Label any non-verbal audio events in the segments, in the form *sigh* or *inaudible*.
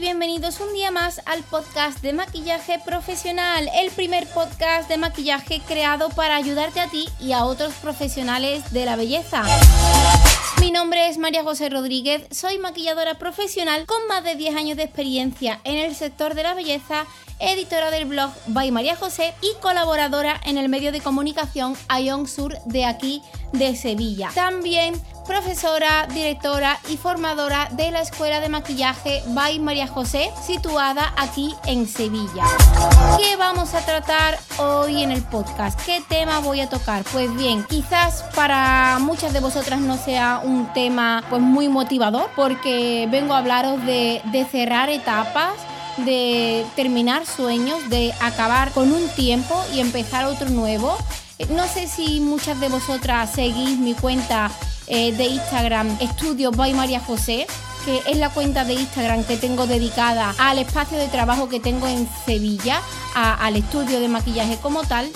bienvenidos un día más al podcast de maquillaje profesional, el primer podcast de maquillaje creado para ayudarte a ti y a otros profesionales de la belleza. Mi nombre es María José Rodríguez, soy maquilladora profesional con más de 10 años de experiencia en el sector de la belleza, editora del blog By María José y colaboradora en el medio de comunicación Ion Sur de aquí de Sevilla. También profesora, directora y formadora de la Escuela de Maquillaje by María José, situada aquí en Sevilla. ¿Qué vamos a tratar hoy en el podcast? ¿Qué tema voy a tocar? Pues bien, quizás para muchas de vosotras no sea un tema pues muy motivador, porque vengo a hablaros de, de cerrar etapas de terminar sueños, de acabar con un tiempo y empezar otro nuevo. No sé si muchas de vosotras seguís mi cuenta eh, de Instagram Estudio by María José que es la cuenta de Instagram que tengo dedicada al espacio de trabajo que tengo en Sevilla, al estudio de maquillaje como tal.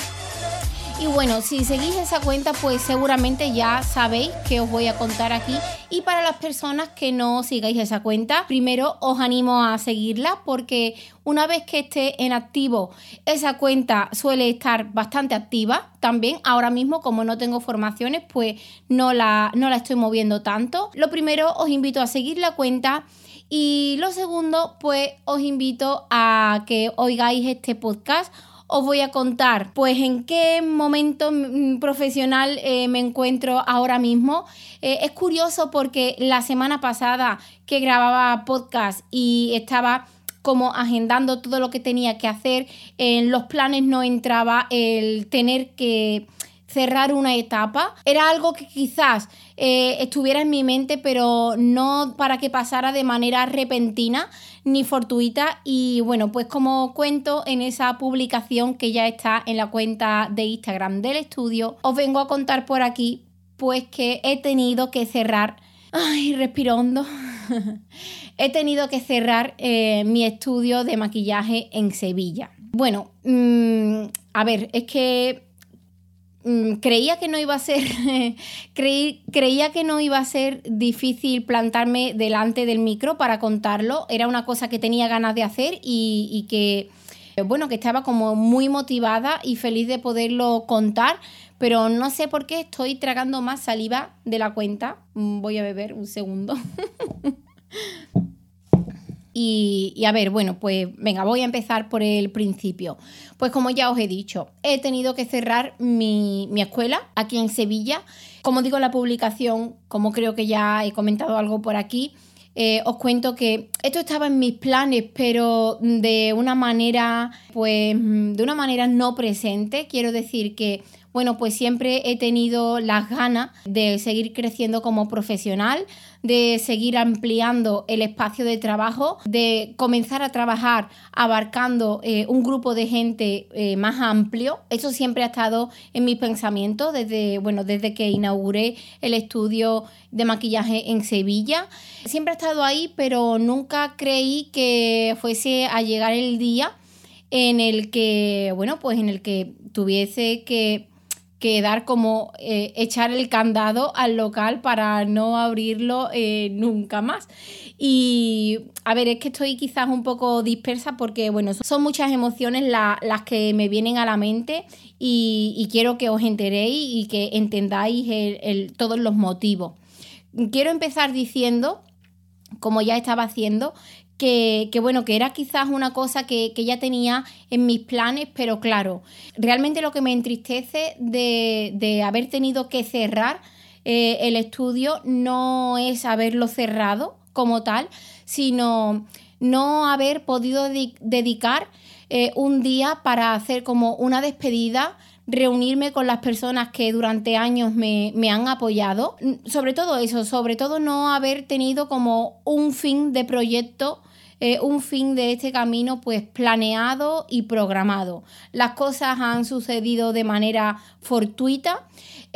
Y bueno, si seguís esa cuenta, pues seguramente ya sabéis que os voy a contar aquí. Y para las personas que no sigáis esa cuenta, primero os animo a seguirla porque una vez que esté en activo, esa cuenta suele estar bastante activa también. Ahora mismo, como no tengo formaciones, pues no la, no la estoy moviendo tanto. Lo primero, os invito a seguir la cuenta. Y lo segundo, pues os invito a que oigáis este podcast os voy a contar pues en qué momento mm, profesional eh, me encuentro ahora mismo. Eh, es curioso porque la semana pasada que grababa podcast y estaba como agendando todo lo que tenía que hacer, en los planes no entraba el tener que cerrar una etapa. Era algo que quizás eh, estuviera en mi mente, pero no para que pasara de manera repentina ni fortuita. Y bueno, pues como cuento en esa publicación que ya está en la cuenta de Instagram del estudio, os vengo a contar por aquí pues que he tenido que cerrar. Ay, respiro hondo. *laughs* he tenido que cerrar eh, mi estudio de maquillaje en Sevilla. Bueno, mm, a ver, es que creía que no iba a ser *laughs* creía que no iba a ser difícil plantarme delante del micro para contarlo. Era una cosa que tenía ganas de hacer y, que bueno que estaba como muy motivada y feliz de poderlo contar pero no sé por qué estoy tragando más saliva de la cuenta. Mm, voy a beber un segundo *laughs* Y, a ver, bueno, pues venga, voy a empezar por el principio. Pues como ya os he dicho, he tenido que cerrar mi, escuela aquí en Sevilla. Como digo la publicación, como creo que ya he comentado algo por aquí, eh, os cuento que esto estaba en mis planes, pero de una manera, pues, de una manera no presente. Quiero decir que bueno, pues siempre he tenido las ganas de seguir creciendo como profesional, de seguir ampliando el espacio de trabajo, de comenzar a trabajar abarcando eh, un grupo de gente eh, más amplio. Eso siempre ha estado en mis pensamientos desde, bueno, desde que inauguré el estudio de maquillaje en Sevilla. Siempre ha estado ahí, pero nunca creí que fuese a llegar el día en el que, bueno, pues en el que tuviese que que dar como eh, echar el candado al local para no abrirlo eh, nunca más. Y a ver, es que estoy quizás un poco dispersa porque, bueno, son muchas emociones las que me vienen a la mente y, quiero que os enteréis y que entendáis todos los motivos. Quiero empezar diciendo, como ya estaba haciendo, que, bueno, que era quizás una cosa que, ya tenía en mis planes, pero claro, realmente lo que me entristece de, haber tenido que cerrar eh, el estudio no es haberlo cerrado como tal, sino no haber podido dedicar eh, un día para hacer como una despedida reunirme con las personas que durante años me, me, han apoyado. Sobre todo eso, sobre todo no haber tenido como un fin de proyecto un fin de este camino pues planeado y programado. Las cosas han sucedido de manera fortuita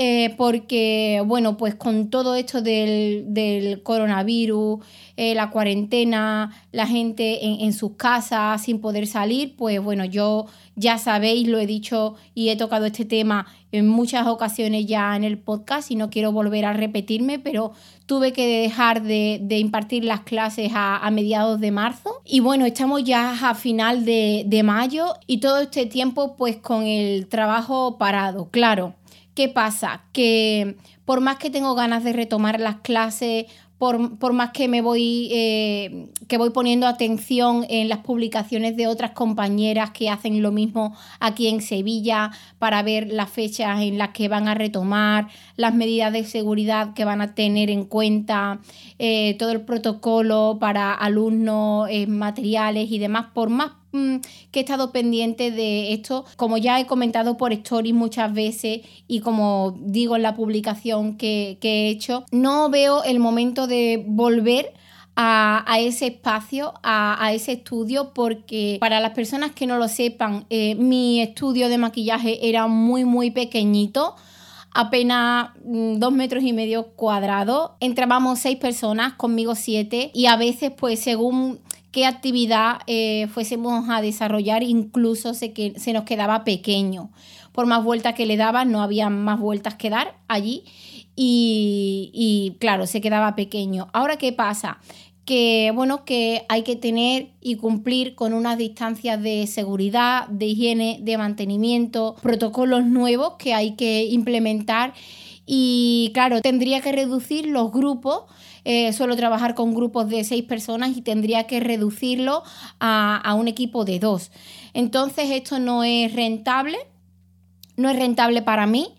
eh, porque, bueno, pues con todo esto del, coronavirus, eh, la cuarentena, la gente en, sus casas sin poder salir, pues bueno, yo ya sabéis, lo he dicho y he tocado este tema en muchas ocasiones ya en el podcast y no quiero volver a repetirme, pero tuve que dejar de, impartir las clases a, mediados de marzo y bueno, estamos ya a final de, de mayo y todo este tiempo pues con el trabajo parado, claro. ¿Qué pasa? Que por más que tengo ganas de retomar las clases, por, más que me voy, eh, que voy poniendo atención en las publicaciones de otras compañeras que hacen lo mismo aquí en Sevilla para ver las fechas en las que van a retomar, las medidas de seguridad que van a tener en cuenta, eh, todo el protocolo para alumnos, eh, materiales y demás, por más que he estado pendiente de esto, como ya he comentado por stories muchas veces y como digo en la publicación que, he hecho, no veo el momento de volver a, ese espacio, a, ese estudio, porque para las personas que no lo sepan, eh, mi estudio de maquillaje era muy, muy pequeñito apenas mm, dos metros y medio cuadrados. Entrábamos seis personas, conmigo siete, y a veces, pues según qué actividad eh, fuésemos a desarrollar, incluso se, que, se nos quedaba pequeño. Por más vueltas que le daban, no había más vueltas que dar allí y, y claro, se quedaba pequeño. Ahora, ¿qué pasa? que bueno, que hay que tener y cumplir con unas distancias de seguridad, de higiene, de mantenimiento, protocolos nuevos que hay que implementar y claro, tendría que reducir los grupos eh, suelo trabajar con grupos de seis personas y tendría que reducirlo a, un equipo de dos. Entonces esto no es rentable, no es rentable para mí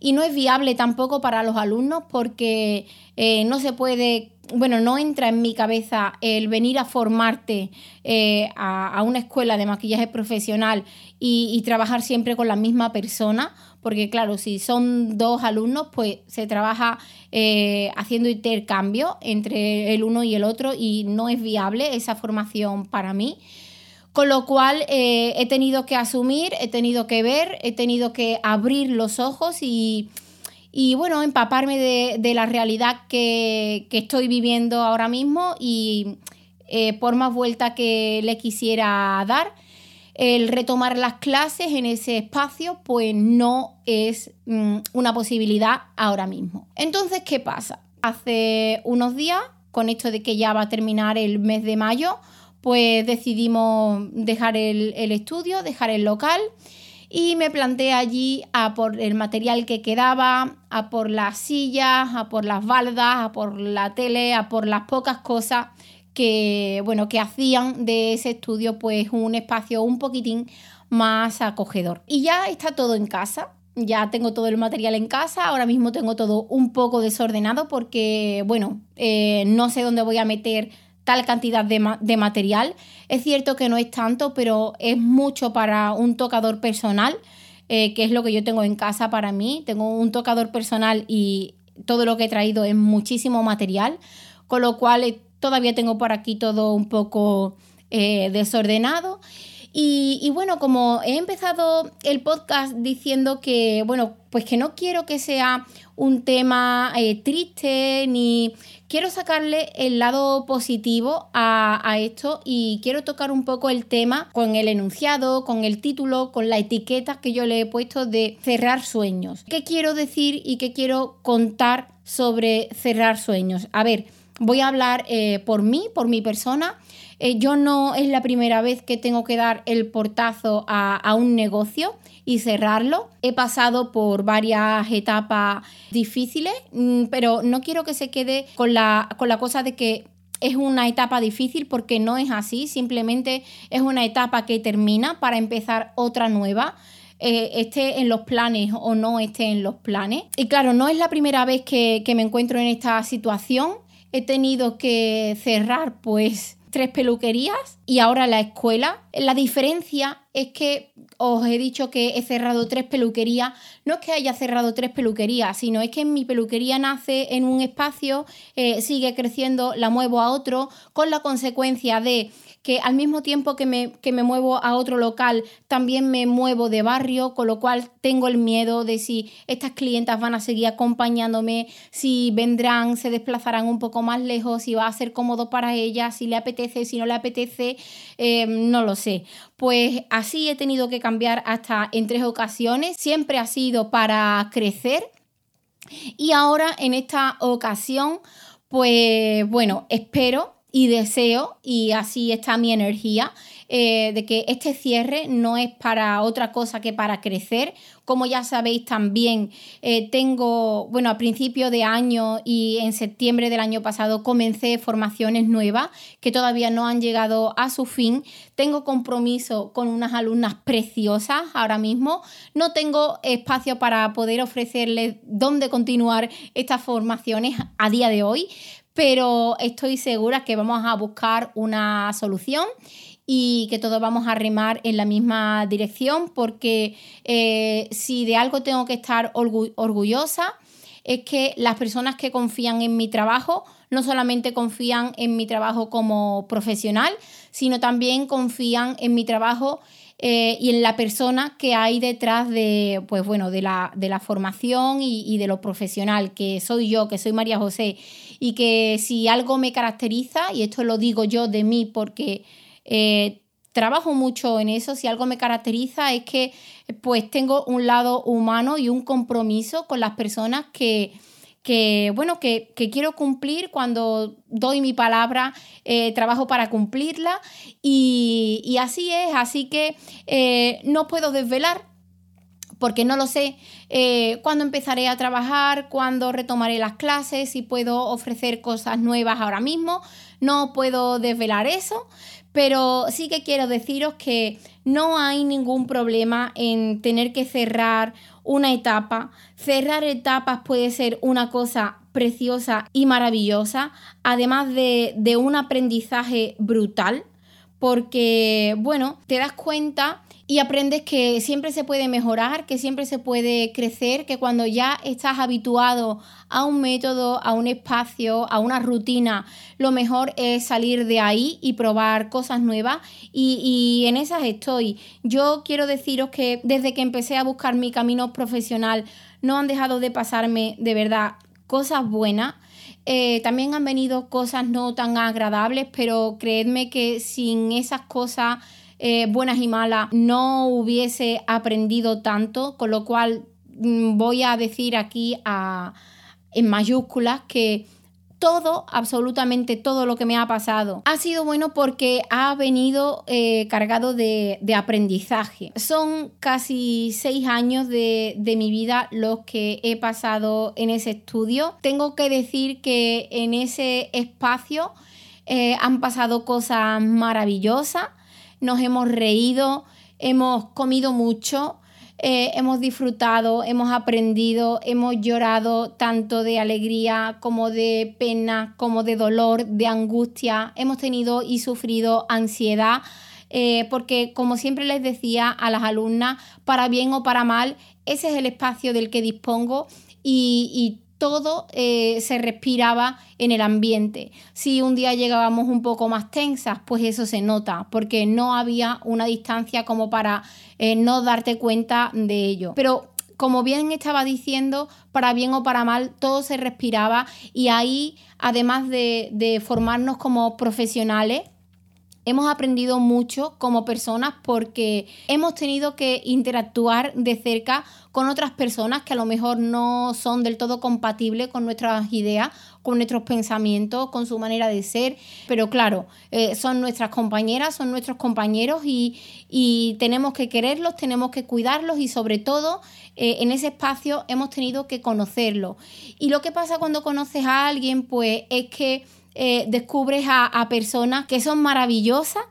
y no es viable tampoco para los alumnos porque eh, no se puede bueno, no entra en mi cabeza el venir a formarte eh, a, una escuela de maquillaje profesional y, trabajar siempre con la misma persona, porque claro, si son dos alumnos, pues se trabaja eh, haciendo intercambio entre el uno y el otro y no es viable esa formación para mí. Con lo cual eh, he tenido que asumir, he tenido que ver, he tenido que abrir los ojos y y bueno, empaparme de, la realidad que, estoy viviendo ahora mismo y eh, por más vuelta que le quisiera dar, el retomar las clases en ese espacio pues no es mm, una posibilidad ahora mismo. Entonces, ¿qué pasa? Hace unos días, con esto de que ya va a terminar el mes de mayo, pues decidimos dejar el, el estudio, dejar el local y me planteé allí a por el material que quedaba, a por las sillas, a por las baldas, a por la tele, a por las pocas cosas que, bueno, que hacían de ese estudio pues un espacio un poquitín más acogedor. Y ya está todo en casa, ya tengo todo el material en casa, ahora mismo tengo todo un poco desordenado porque, bueno, eh, no sé dónde voy a meter tal cantidad de, material. Es cierto que no es tanto, pero es mucho para un tocador personal, eh, que es lo que yo tengo en casa para mí. Tengo un tocador personal y todo lo que he traído es muchísimo material, con lo cual eh, todavía tengo por aquí todo un poco eh, desordenado. Y, bueno, como he empezado el podcast diciendo que, bueno, pues que no quiero que sea un tema triste ni quiero sacarle el lado positivo a, esto y quiero tocar un poco el tema con el enunciado, con el título, con la etiqueta que yo le he puesto de cerrar sueños. ¿Qué quiero decir y qué quiero contar sobre cerrar sueños? A ver, voy a hablar eh, por mí, por mi persona. Eh, yo no es la primera vez que tengo que dar el portazo a un negocio y cerrarlo. He pasado por varias etapas difíciles, mm, pero no quiero que se quede con la, con la cosa de que es una etapa difícil porque no es así, simplemente es una etapa que termina para empezar otra nueva. Eh, esté en los planes o no esté en los planes. Y claro, no es la primera vez que me encuentro en esta situación. He tenido que cerrar pues tres peluquerías y ahora la escuela. La diferencia es que os he dicho que he cerrado tres peluquerías. No es que haya cerrado tres peluquerías, sino es que mi peluquería nace en un espacio, eh, sigue creciendo, la muevo a otro, con la consecuencia de que al mismo tiempo que me, que me muevo a otro local, también me muevo de barrio, con lo cual tengo el miedo de si estas clientas van a seguir acompañándome, si vendrán, se desplazarán un poco más lejos, si va a ser cómodo para ellas, si le apetece, si no le apetece, eh, no lo sé. Pues así he tenido que cambiar hasta en tres ocasiones, siempre ha sido para crecer. Y ahora en esta ocasión, pues bueno, espero y deseo, y así está mi energía, eh, de que este cierre no es para otra cosa que para crecer. Como ya sabéis también, eh, tengo, bueno, a principio de año y en septiembre del año pasado comencé formaciones nuevas que todavía no han llegado a su fin. Tengo compromiso con unas alumnas preciosas ahora mismo. No tengo espacio para poder ofrecerles dónde continuar estas formaciones a día de hoy, pero estoy segura que vamos a buscar una solución y que todos vamos a remar en la misma dirección porque eh, si de algo tengo que estar orgullosa es que las personas que confían en mi trabajo no solamente confían en mi trabajo como profesional, sino también confían en mi trabajo eh, y en la persona que hay detrás de, pues bueno, de la, formación y de lo profesional, que soy yo, que soy María José y que si algo me caracteriza, y esto lo digo yo de mí porque eh, trabajo mucho en eso, si algo me caracteriza es que pues tengo un lado humano y un compromiso con las personas que, bueno, que, quiero cumplir. Cuando doy mi palabra, eh, trabajo para cumplirla y, así es, así que eh, no puedo desvelar porque no lo sé eh, cuándo empezaré a trabajar, cuándo retomaré las clases, si puedo ofrecer cosas nuevas ahora mismo. No puedo desvelar eso, pero sí que quiero deciros que no hay ningún problema en tener que cerrar una etapa. Cerrar etapas puede ser una cosa preciosa y maravillosa, además de, de un aprendizaje brutal, porque, bueno, te das cuenta y aprendes que siempre se puede mejorar, que siempre se puede crecer, que cuando ya estás habituado a un método, a un espacio, a una rutina, lo mejor es salir de ahí y probar cosas nuevas y, en esas estoy. Yo quiero deciros que desde que empecé a buscar mi camino profesional no han dejado de pasarme de verdad cosas buenas. Eh, también han venido cosas no tan agradables, pero creedme que sin esas cosas eh, buenas y malas no hubiese aprendido tanto, con lo cual mm, voy a decir aquí en mayúsculas que todo, absolutamente todo lo que me ha pasado ha sido bueno porque ha venido eh, cargado de, aprendizaje. Son casi seis años de, mi vida los que he pasado en ese estudio. Tengo que decir que en ese espacio eh, han pasado cosas maravillosas nos hemos reído, hemos comido mucho, eh, hemos disfrutado, hemos aprendido, hemos llorado tanto de alegría como de pena, como de dolor, de angustia, hemos tenido y sufrido ansiedad. Eh, porque como siempre les decía a las alumnas, para bien o para mal, ese es el espacio del que dispongo y, y todo eh, se respiraba en el ambiente. Si un día llegábamos un poco más tensas, pues eso se nota, porque no había una distancia como para eh, no darte cuenta de ello. Pero como bien estaba diciendo, para bien o para mal, todo se respiraba y ahí, además de, de formarnos como profesionales, hemos aprendido mucho como personas porque hemos tenido que interactuar de cerca con otras personas que a lo mejor no son del todo compatibles con nuestras ideas, con nuestros pensamientos, con su manera de ser, pero claro, eh, son nuestras compañeras, son nuestros compañeros y, tenemos que quererlos, tenemos que cuidarlos y sobre todo eh, en ese espacio hemos tenido que conocerlos. Y lo que pasa cuando conoces a alguien, pues es que eh, descubres a, personas que son maravillosas,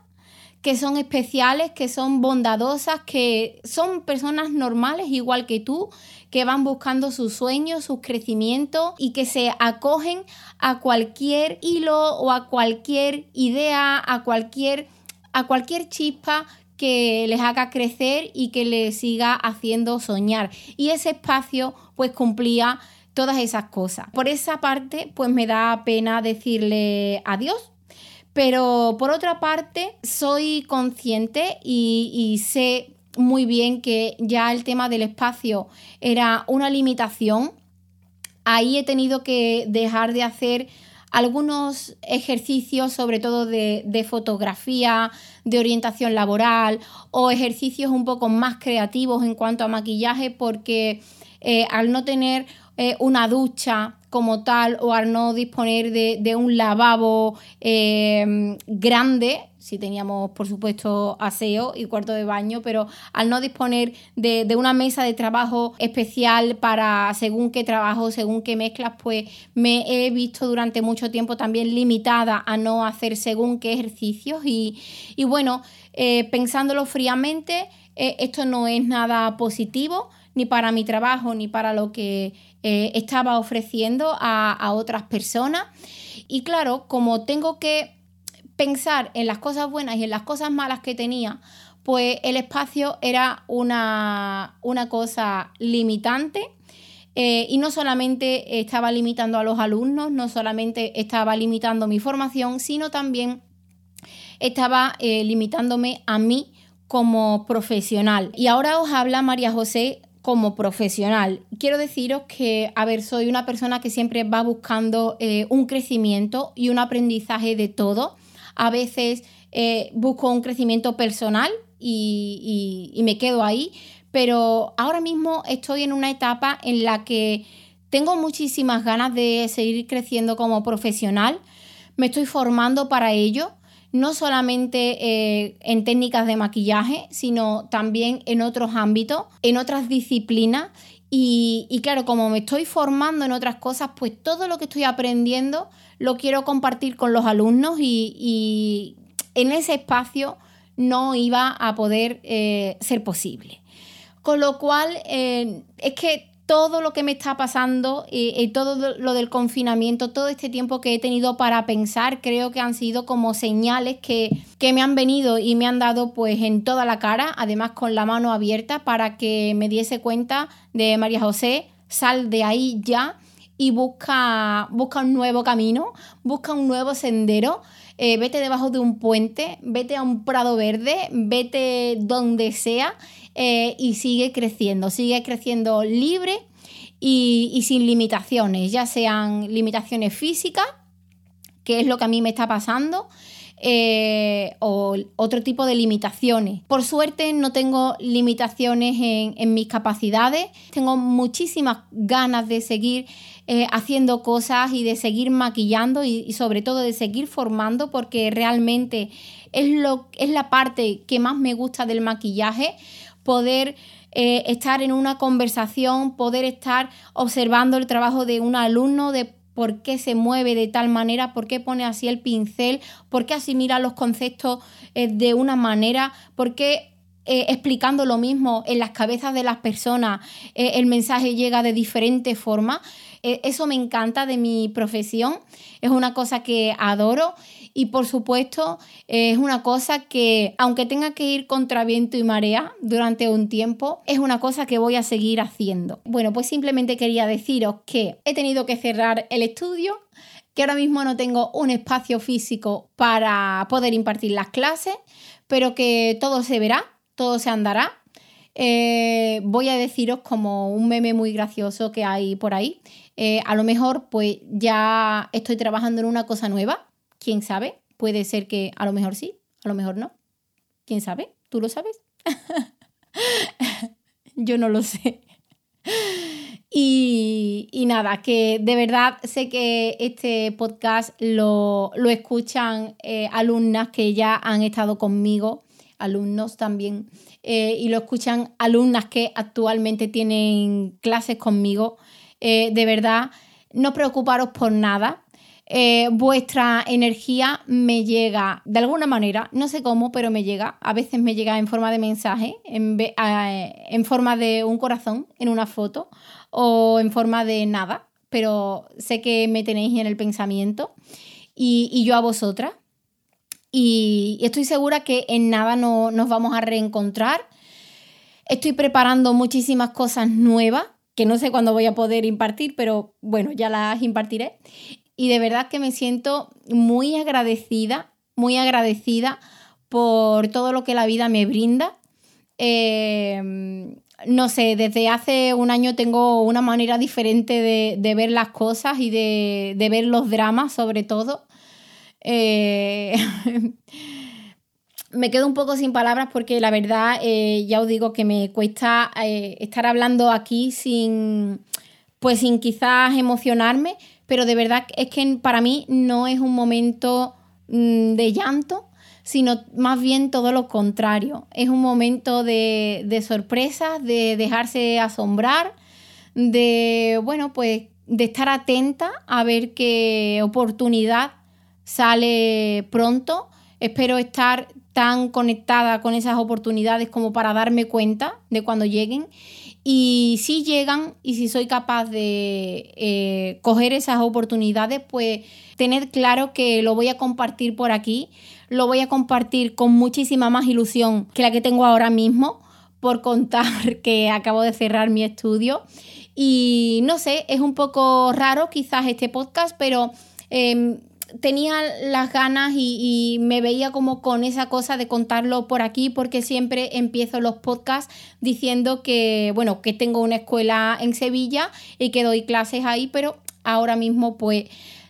que son especiales, que son bondadosas, que son personas normales igual que tú, que van buscando sus sueños, sus crecimientos y que se acogen a cualquier hilo o a cualquier idea, a cualquier a cualquier chispa que les haga crecer y que les siga haciendo soñar. Y ese espacio pues cumplía todas esas cosas. Por esa parte pues me da pena decirle adiós. Pero por otra parte soy consciente y, sé muy bien que ya el tema del espacio era una limitación. Ahí he tenido que dejar de hacer algunos ejercicios, sobre todo de, fotografía, de orientación laboral o ejercicios un poco más creativos en cuanto a maquillaje, porque eh, al no tener eh, una ducha como tal o al no disponer de, un lavabo eh, grande, si teníamos por supuesto aseo y cuarto de baño, pero al no disponer de, una mesa de trabajo especial para según qué trabajo, según qué mezclas, pues me he visto durante mucho tiempo también limitada a no hacer según qué ejercicios. Y, bueno, eh, pensándolo fríamente, eh, esto no es nada positivo ni para mi trabajo ni para lo que eh, estaba ofreciendo a, otras personas. Y claro, como tengo que pensar en las cosas buenas y en las cosas malas que tenía, pues el espacio era una, cosa limitante. Eh, y no solamente estaba limitando a los alumnos, no solamente estaba limitando mi formación, sino también estaba eh, limitándome a mí como profesional. Y ahora os habla María José como profesional. Quiero deciros que, a ver, soy una persona que siempre va buscando eh, un crecimiento y un aprendizaje de todo. A veces eh, busco un crecimiento personal y, y me quedo ahí, pero ahora mismo estoy en una etapa en la que tengo muchísimas ganas de seguir creciendo como profesional. Me estoy formando para ello no solamente eh, en técnicas de maquillaje, sino también en otros ámbitos, en otras disciplinas. Y, claro, como me estoy formando en otras cosas, pues todo lo que estoy aprendiendo lo quiero compartir con los alumnos y, en ese espacio no iba a poder eh, ser posible. Con lo cual, eh, es que todo lo que me está pasando y, todo lo del confinamiento, todo este tiempo que he tenido para pensar, creo que han sido como señales que, me han venido y me han dado pues en toda la cara, además con la mano abierta para que me diese cuenta de María José, sal de ahí ya y busca, busca un nuevo camino, busca un nuevo sendero. Eh, vete debajo de un puente, vete a un prado verde, vete donde sea eh, y sigue creciendo, sigue creciendo libre y, sin limitaciones, ya sean limitaciones físicas, que es lo que a mí me está pasando, eh, o otro tipo de limitaciones. Por suerte no tengo limitaciones en, mis capacidades, tengo muchísimas ganas de seguir eh, haciendo cosas y de seguir maquillando y, sobre todo de seguir formando porque realmente es, lo, es la parte que más me gusta del maquillaje poder eh, estar en una conversación, poder estar observando el trabajo de un alumno, de por qué se mueve de tal manera, por qué pone así el pincel, por qué asimila los conceptos eh, de una manera, por qué eh, explicando lo mismo en las cabezas de las personas, el mensaje llega de diferentes formas. eso me encanta de mi profesión, es una cosa que adoro y por supuesto, es una cosa que, aunque tenga que ir contra viento y marea durante un tiempo, es una cosa que voy a seguir haciendo. Bueno, pues simplemente quería deciros que he tenido que cerrar el estudio, que ahora mismo no tengo un espacio físico para poder impartir las clases, pero que todo se verá, todo se andará. Eh, voy a deciros como un meme muy gracioso que hay por ahí. Eh, a lo mejor pues ya estoy trabajando en una cosa nueva ¿Quién sabe? Puede ser que a lo mejor sí, a lo mejor no. ¿Quién sabe? ¿Tú lo sabes? *laughs* Yo no lo sé. Y, nada, que de verdad sé que este podcast lo, escuchan eh, alumnas que ya han estado conmigo, alumnos también, eh, y lo escuchan alumnas que actualmente tienen clases conmigo. Eh, de verdad, no preocuparos por nada. Eh, vuestra energía me llega de alguna manera, no sé cómo, pero me llega. A veces me llega en forma de mensaje, en, en forma de un corazón, en una foto, o en forma de nada, pero sé que me tenéis en el pensamiento y, yo a vosotras. Y estoy segura que en nada no, nos vamos a reencontrar. Estoy preparando muchísimas cosas nuevas que no sé cuándo voy a poder impartir, pero bueno, ya las impartiré. Y de verdad que me siento muy agradecida, muy agradecida por todo lo que la vida me brinda. Eh, no sé, desde hace un año tengo una manera diferente de, ver las cosas y de, ver los dramas sobre todo. Eh, *laughs* me quedo un poco sin palabras porque la verdad eh, ya os digo que me cuesta eh, estar hablando aquí sin, pues sin quizás emocionarme, pero de verdad es que para mí no es un momento mm, de llanto, sino más bien todo lo contrario. Es un momento de, de sorpresas, de dejarse asombrar, de, bueno, pues de estar atenta a ver qué oportunidad sale pronto. Espero estar tan conectada con esas oportunidades como para darme cuenta de cuando lleguen. Y si llegan y si soy capaz de eh, coger esas oportunidades, pues tener claro que lo voy a compartir por aquí lo voy a compartir con muchísima más ilusión que la que tengo ahora mismo por contar *laughs* que acabo de cerrar mi estudio. Y no sé, es un poco raro quizás este podcast, pero em, tenía las ganas y, me veía como con esa cosa de contarlo por aquí porque siempre empiezo los podcasts diciendo que, bueno, que tengo una escuela en Sevilla y que doy clases ahí, pero ahora mismo pues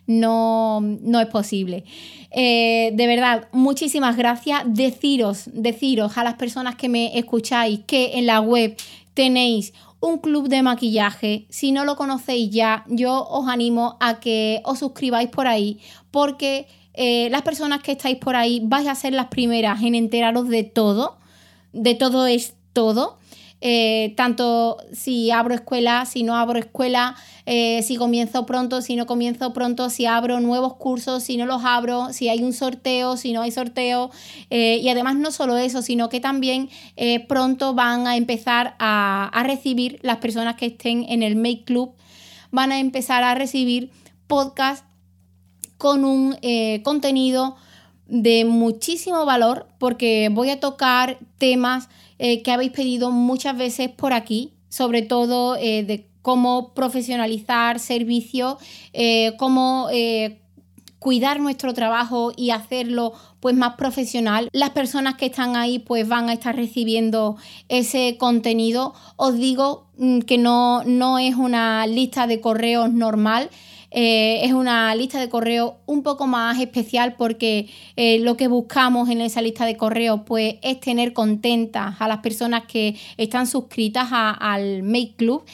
no, no es posible. Eh, de verdad, muchísimas gracias. Deciros, deciros a las personas que me escucháis que en la web tenéis un club de maquillaje. Si no lo conocéis ya, yo os animo a que os suscribáis por ahí porque eh, las personas que estáis por ahí vais a ser las primeras en enteraros de todo. De todo es todo. Eh, tanto si abro escuela, si no abro escuela, eh, si comienzo pronto, si no comienzo pronto, si abro nuevos cursos, si no los abro, si hay un sorteo, si no hay sorteo. Eh, y además no solo eso, sino que también pronto van a empezar a, a recibir las personas que estén en el Make Club, van a empezar a recibir podcast con un contenido de muchísimo valor porque voy a tocar temas eh, que habéis pedido muchas veces por aquí, sobre todo eh, de cómo profesionalizar servicios, eh, cómo cuidar nuestro trabajo y hacerlo pues más profesional. Las personas que están ahí pues van a estar recibiendo ese contenido. Os digo mm, que no, no es una lista de correos normal, eh, es una lista de correo un poco más especial porque eh, lo que buscamos en esa lista de correo pues, es tener contentas a las personas que están suscritas al Make Club.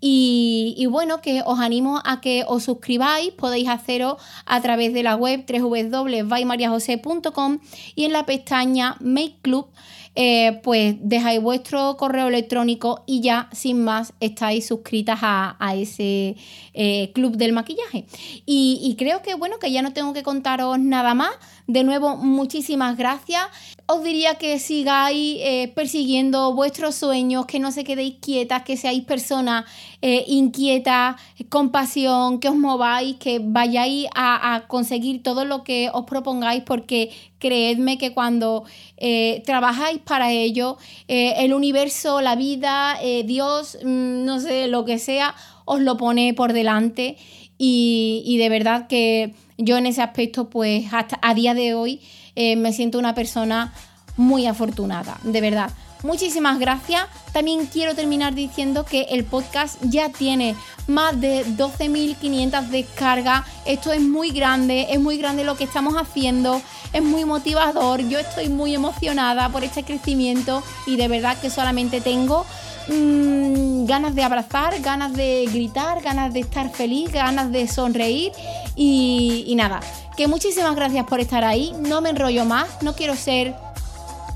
Y, bueno, que os animo a que os suscribáis, podéis hacerlo a través de la web www.vaimariajose.com y en la pestaña Make Club eh, pues dejáis vuestro correo electrónico y ya sin más estáis suscritas a, ese eh, club del maquillaje. Y, y creo que bueno, que ya no tengo que contaros nada más. De nuevo, muchísimas gracias. Os diría que sigáis eh, persiguiendo vuestros sueños, que no se quedéis quietas, que seáis personas eh, inquietas, con pasión, que os mováis, que vayáis a, conseguir todo lo que os propongáis, porque creedme que cuando eh, trabajáis para ello, el universo, la vida, Dios, mm, no sé, lo que sea, os lo pone por delante. Y de verdad que yo en ese aspecto, pues hasta a día de hoy eh, me siento una persona muy afortunada, de verdad. Muchísimas gracias. También quiero terminar diciendo que el podcast ya tiene más de 12.500 descargas. Esto es muy grande, es muy grande lo que estamos haciendo, es muy motivador. Yo estoy muy emocionada por este crecimiento y de verdad que solamente tengo mm, ganas de abrazar, ganas de gritar, ganas de estar feliz, ganas de sonreír y, nada. Que muchísimas gracias por estar ahí. No me enrollo más, no quiero ser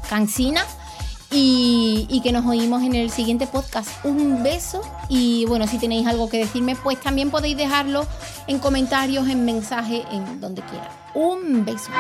cansina. Y, y, que nos oímos en el siguiente podcast. Un beso y bueno, si tenéis algo que decirme, pues también podéis dejarlo en comentarios, en mensaje, en donde quiera. Un beso.